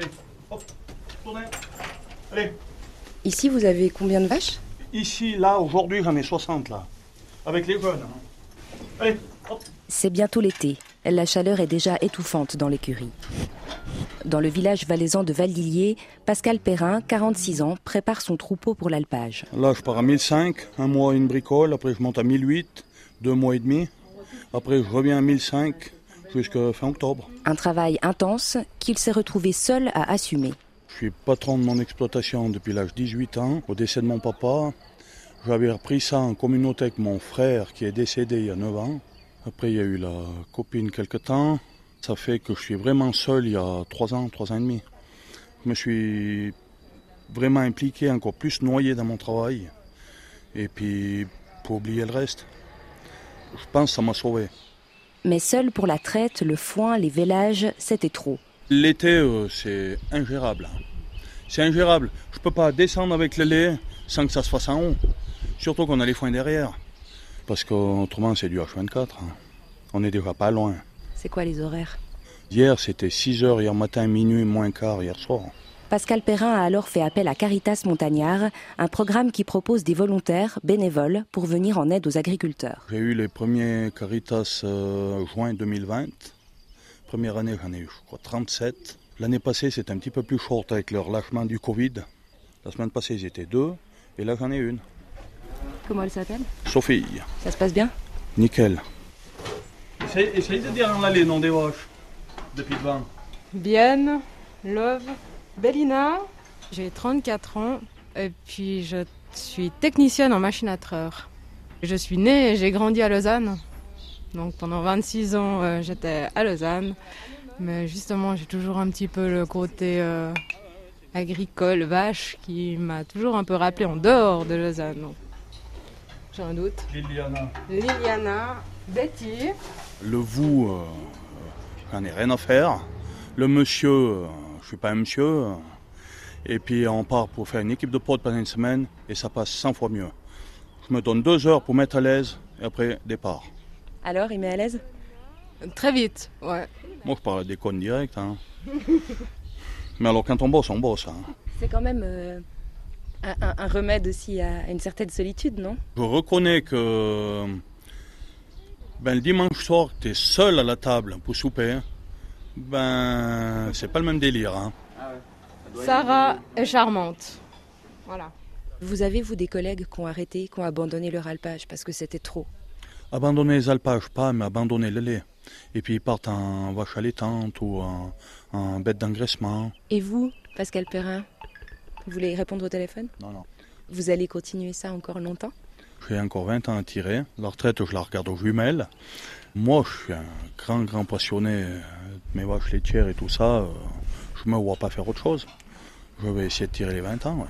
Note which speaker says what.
Speaker 1: Allez, hop, tournez. Allez.
Speaker 2: Ici, vous avez combien de vaches?
Speaker 1: Ici, là, aujourd'hui, j'en ai 60, là. Avec les jeunes. hein. Allez, hop.
Speaker 2: C'est bientôt l'été. La chaleur est déjà étouffante dans l'écurie. Dans le village valaisan de Valdillier, Pascal Perrin, 46 ans, prépare son troupeau pour l'alpage.
Speaker 1: Là, je pars à 1005, un mois une bricole, après je monte à 1008, deux mois et demi. Après, je reviens à 1005 jusqu'à fin octobre.
Speaker 2: Un travail intense qu'il s'est retrouvé seul à assumer.
Speaker 1: Je suis patron de mon exploitation depuis l'âge de 18 ans. Au décès de mon papa, j'avais repris ça en communauté avec mon frère qui est décédé il y a 9 ans. Après, il y a eu la copine quelque temps. Ça fait que je suis vraiment seul il y a 3 ans, 3 ans et demi. Je me suis vraiment impliqué, encore plus noyé dans mon travail. Et puis, pour oublier le reste, je pense que ça m'a sauvé.
Speaker 2: Mais seul pour la traite, le foin, les vélages, c'était trop.
Speaker 1: L'été, euh, c'est ingérable. C'est ingérable. Je peux pas descendre avec le lait sans que ça se fasse en haut. Surtout qu'on a les foins derrière. Parce qu'autrement, c'est du H24. hein. On est déjà pas loin.
Speaker 2: C'est quoi les horaires?
Speaker 1: Hier, c'était 6h hier matin, minuit, moins quart hier soir.
Speaker 2: Pascal Perrin a alors fait appel à Caritas Montagnard, un programme qui propose des volontaires bénévoles pour venir en aide aux agriculteurs.
Speaker 1: J'ai eu les premiers Caritas euh, juin 2020. Première année, j'en ai eu, je crois, 37. L'année passée, c'était un petit peu plus short avec le relâchement du Covid. La semaine passée, ils étaient deux. Et là, j'en ai une.
Speaker 2: Comment elle s'appelle?
Speaker 1: Sophie.
Speaker 2: Ça se passe bien?
Speaker 1: Nickel. Essaye, de dire les noms des vaches depuis devant.
Speaker 3: Bienne, Love, Bellina. J'ai 34 ans et puis je suis technicienne en machine à treur. Je suis née et j'ai grandi à Lausanne. Donc pendant 26 ans, euh, j'étais à Lausanne. Mais justement, j'ai toujours un petit peu le côté euh, agricole, vache, qui m'a toujours un peu rappelé en dehors de Lausanne. Donc, J'ai un doute.
Speaker 1: Liliana.
Speaker 3: Liliana, Betty.
Speaker 1: Le vous, euh, j'en ai rien à faire. Le monsieur, euh, suis pas un monsieur. Et puis on part pour faire une équipe de prod pendant une semaine et ça passe 100 fois mieux. Je me donne deux heures pour mettre à l'aise et après départ.
Speaker 2: Alors, il met à l'aise?
Speaker 3: Très vite, ouais.
Speaker 1: Moi je parle des connes direct. Hein. Mais alors quand on bosse, on bosse. hein.
Speaker 2: C'est quand même euh, un, un- un remède aussi à une certaine solitude, non?
Speaker 1: Je reconnais que ben, le dimanche soir, tu es seul à la table pour souper. Ben, c'est pas le même délire. Hein.
Speaker 3: Sarah est charmante. Voilà.
Speaker 2: Vous avez, vous, des collègues qui ont arrêté, qui ont abandonné leur alpage parce que c'était trop?
Speaker 1: Abandonner les alpages, pas, mais abandonner le lait. Et puis ils partent en vache allaitante ou en, en bête d'engraissement.
Speaker 2: Et vous, Pascal Perrin Vous voulez répondre au téléphone?
Speaker 1: Non, non.
Speaker 2: Vous allez continuer ça encore longtemps?
Speaker 1: J'ai encore 20 ans à tirer. La retraite, je la regarde aux jumelles. Moi, je suis un grand, grand passionné euh, de mes vaches laitières et tout ça. euh, Je me vois pas faire autre chose. Je vais essayer de tirer les 20 ans.